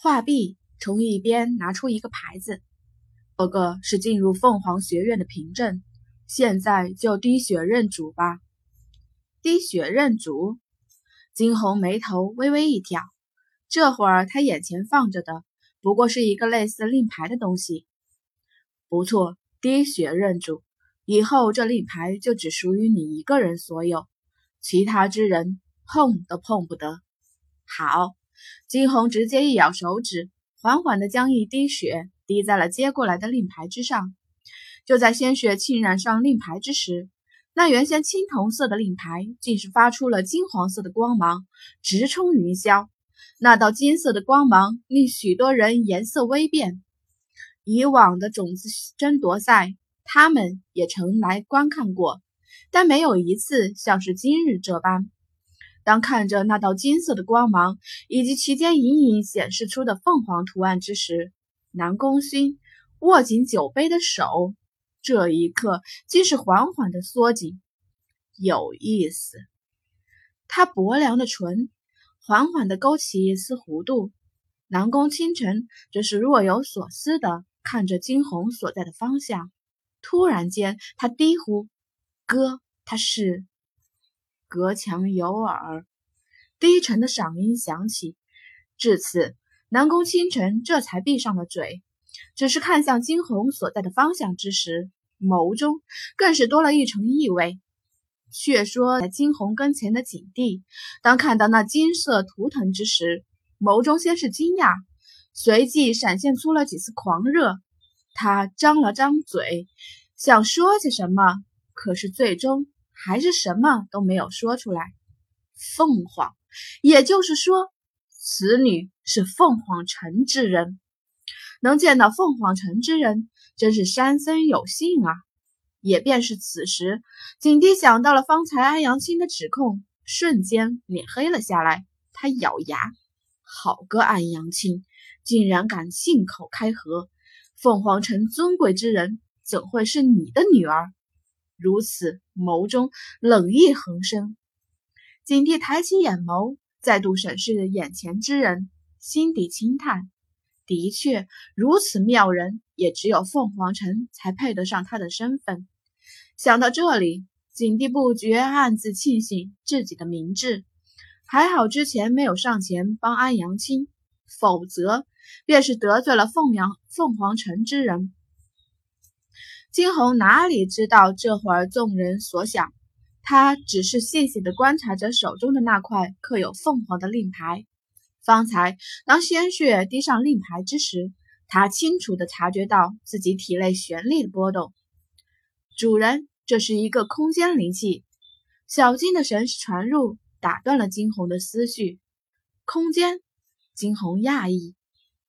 画壁从一边拿出一个牌子，这个是进入凤凰学院的凭证，现在就滴血认主吧。滴血认主，金红眉头微微一挑。这会儿他眼前放着的不过是一个类似令牌的东西。不错，滴血认主，以后这令牌就只属于你一个人所有，其他之人碰都碰不得。好。金红直接一咬手指，缓缓地将一滴血滴在了接过来的令牌之上。就在鲜血浸染上令牌之时，那原先青铜色的令牌竟是发出了金黄色的光芒，直冲云霄。那道金色的光芒令许多人颜色微变。以往的种子争夺赛，他们也曾来观看过，但没有一次像是今日这般。当看着那道金色的光芒以及其间隐隐显示出的凤凰图案之时，南宫勋握紧酒杯的手，这一刻竟是缓缓的缩紧。有意思，他薄凉的唇缓缓的勾起一丝弧度。南宫清晨则是若有所思的看着金红所在的方向。突然间，他低呼：“哥，他是。”隔墙有耳，低沉的嗓音响起。至此，南宫清晨这才闭上了嘴，只是看向金红所在的方向之时，眸中更是多了一层意味。却说在金红跟前的景帝，当看到那金色图腾之时，眸中先是惊讶，随即闪现出了几丝狂热。他张了张嘴，想说些什么，可是最终。还是什么都没有说出来。凤凰，也就是说，此女是凤凰城之人。能见到凤凰城之人，真是山僧有幸啊！也便是此时，景帝想到了方才安阳青的指控，瞬间脸黑了下来。他咬牙：“好个安阳青，竟然敢信口开河！凤凰城尊贵之人，怎会是你的女儿？”如此，眸中冷意横生。景帝抬起眼眸，再度审视眼前之人，心底轻叹：的确，如此妙人，也只有凤凰城才配得上他的身份。想到这里，景帝不觉暗自庆幸自己的明智，还好之前没有上前帮安阳青，否则便是得罪了凤阳凤凰城之人。金红哪里知道这会儿众人所想，他只是细细地观察着手中的那块刻有凤凰的令牌。方才当鲜血滴上令牌之时，他清楚地察觉到自己体内旋力的波动。主人，这是一个空间灵气。小金的神识传入，打断了金红的思绪。空间？金红讶异。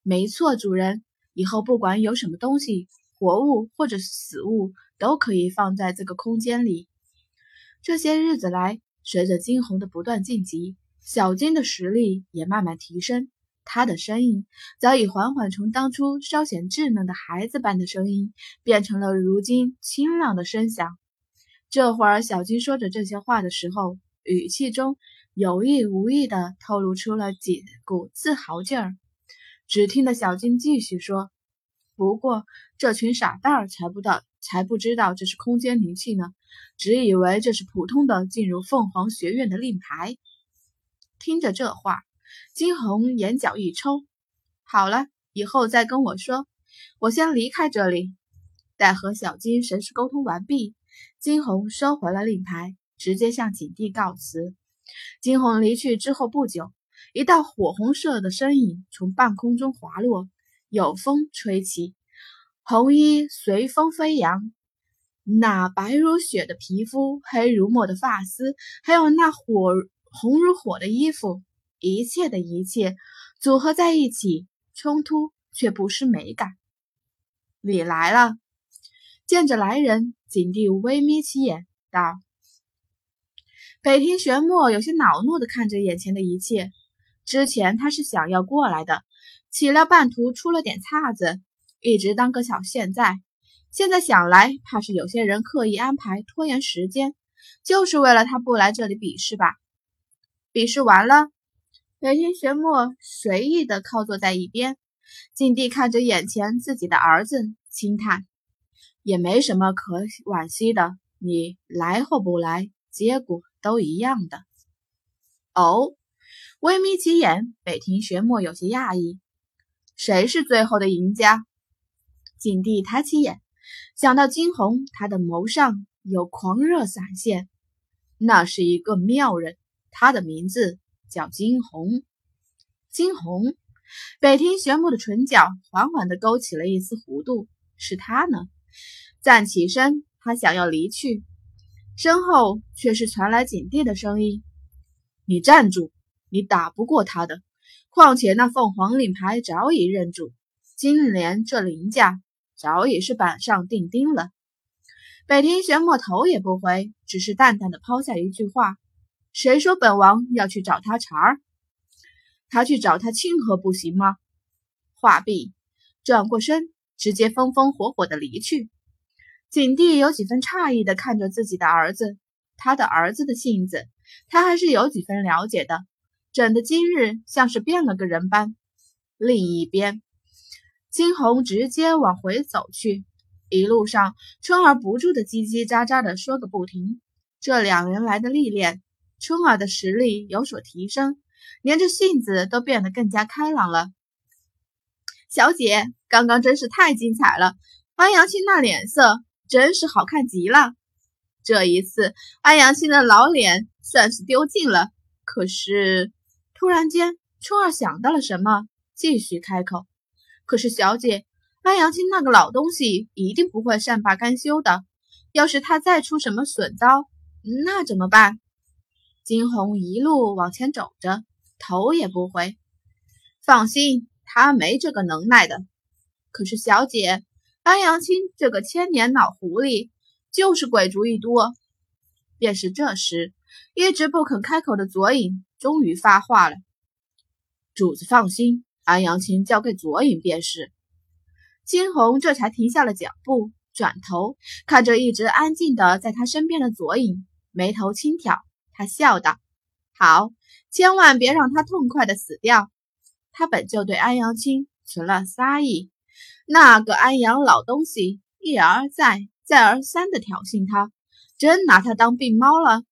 没错，主人，以后不管有什么东西。活物或者是死物都可以放在这个空间里。这些日子来，随着金红的不断晋级，小金的实力也慢慢提升。他的声音早已缓缓从当初稍显稚嫩的孩子般的声音，变成了如今清朗的声响。这会儿，小金说着这些话的时候，语气中有意无意地透露出了几股自豪劲儿。只听得小金继续说。不过，这群傻蛋儿才不道，才不知道这是空间灵气呢，只以为这是普通的进入凤凰学院的令牌。听着这话，金红眼角一抽，好了，以后再跟我说，我先离开这里。待和小金神识沟通完毕，金红收回了令牌，直接向景帝告辞。金红离去之后不久，一道火红色的身影从半空中滑落。有风吹起，红衣随风飞扬。那白如雪的皮肤，黑如墨的发丝，还有那火红如火的衣服，一切的一切组合在一起，冲突却不失美感。你来了，见着来人，景帝微眯起眼道：“北庭玄墨有些恼怒的看着眼前的一切。之前他是想要过来的。”岂料半途出了点岔子，一直当个小现在。现在想来，怕是有些人刻意安排拖延时间，就是为了他不来这里比试吧？比试完了，北庭玄墨随意的靠坐在一边，景帝看着眼前自己的儿子，轻叹：“也没什么可惋惜的，你来或不来，结果都一样的。”哦，微眯起眼，北庭玄墨有些讶异：“谁是最后的赢家？”景帝抬起眼，想到金红，他的眸上有狂热闪现。那是一个妙人，他的名字。叫金红，金红，北庭玄木的唇角缓缓地勾起了一丝弧度。是他呢？站起身，他想要离去，身后却是传来景帝的声音：“你站住！你打不过他的。况且那凤凰令牌早已认主，今年这凌驾早已是板上钉钉了。”北庭玄墨头也不回，只是淡淡的抛下一句话。谁说本王要去找他茬儿？他去找他庆贺不行吗？话毕，转过身，直接风风火火的离去。景帝有几分诧异的看着自己的儿子，他的儿子的性子，他还是有几分了解的，整的今日像是变了个人般。另一边，金红直接往回走去，一路上春儿不住的叽叽喳喳的说个不停。这两人来的历练。春儿的实力有所提升，连着性子都变得更加开朗了。小姐，刚刚真是太精彩了，安阳青那脸色真是好看极了。这一次，安阳青的老脸算是丢尽了。可是，突然间，春儿想到了什么，继续开口：“可是，小姐，安阳青那个老东西一定不会善罢甘休的。要是他再出什么损招，那怎么办？”金红一路往前走着，头也不回。放心，他没这个能耐的。可是小姐，安阳青这个千年老狐狸，就是鬼主意多。便是这时，一直不肯开口的左影终于发话了：“主子放心，安阳青交给左影便是。”金红这才停下了脚步，转头看着一直安静的在他身边的左影，眉头轻挑。他笑道：“好，千万别让他痛快的死掉。他本就对安阳青存了杀意，那个安阳老东西一而再、再而三的挑衅他，真拿他当病猫了。”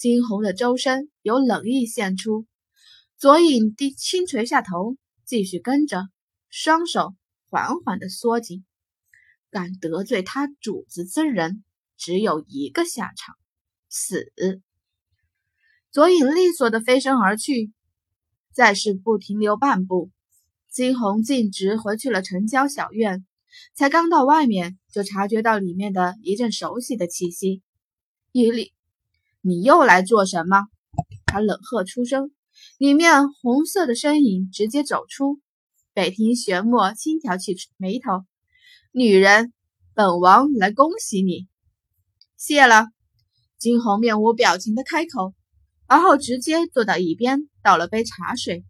惊鸿的周身有冷意现出，左影低轻垂下头，继续跟着，双手缓缓的缩紧。敢得罪他主子之人，只有一个下场，死。左影利索的飞身而去，再是不停留半步，金红径直回去了城郊小院。才刚到外面，就察觉到里面的一阵熟悉的气息。伊利，你又来做什么？他冷喝出声。里面红色的身影直接走出。北庭玄墨轻挑起眉头：“女人，本王来恭喜你。”谢了。金红面无表情的开口。而后直接坐到一边，倒了杯茶水。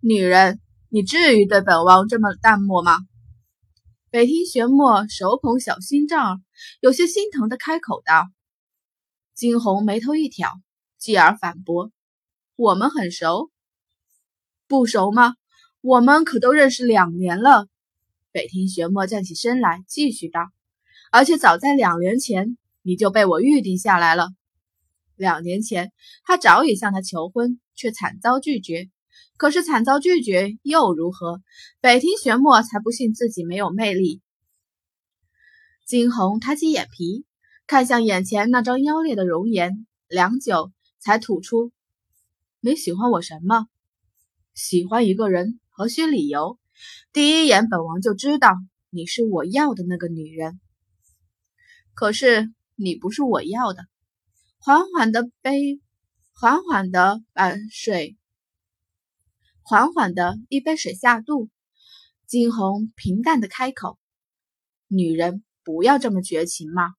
女人，你至于对本王这么淡漠吗？北庭玄墨手捧小心脏，有些心疼的开口道。金红眉头一挑，继而反驳：“我们很熟，不熟吗？我们可都认识两年了。”北庭玄墨站起身来，继续道：“而且早在两年前，你就被我预定下来了。”两年前，他早已向她求婚，却惨遭拒绝。可是惨遭拒绝又如何？北庭玄墨才不信自己没有魅力。金红抬起眼皮，看向眼前那张妖孽的容颜，良久才吐出：“你喜欢我什么？喜欢一个人，何须理由？第一眼，本王就知道你是我要的那个女人。可是你不是我要的。”缓缓的杯，缓缓的把水，缓缓的一杯水下肚。金红平淡的开口：“女人不要这么绝情嘛。”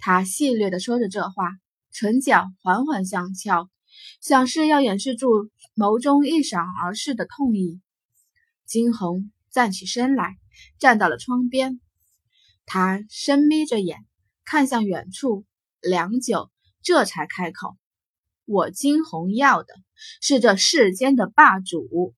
他戏谑的说着这话，唇角缓缓上翘，想是要掩饰住眸中一闪而逝的痛意。金红站起身来，站到了窗边，他深眯着眼，看向远处，良久。这才开口：“我金红要的是这世间的霸主。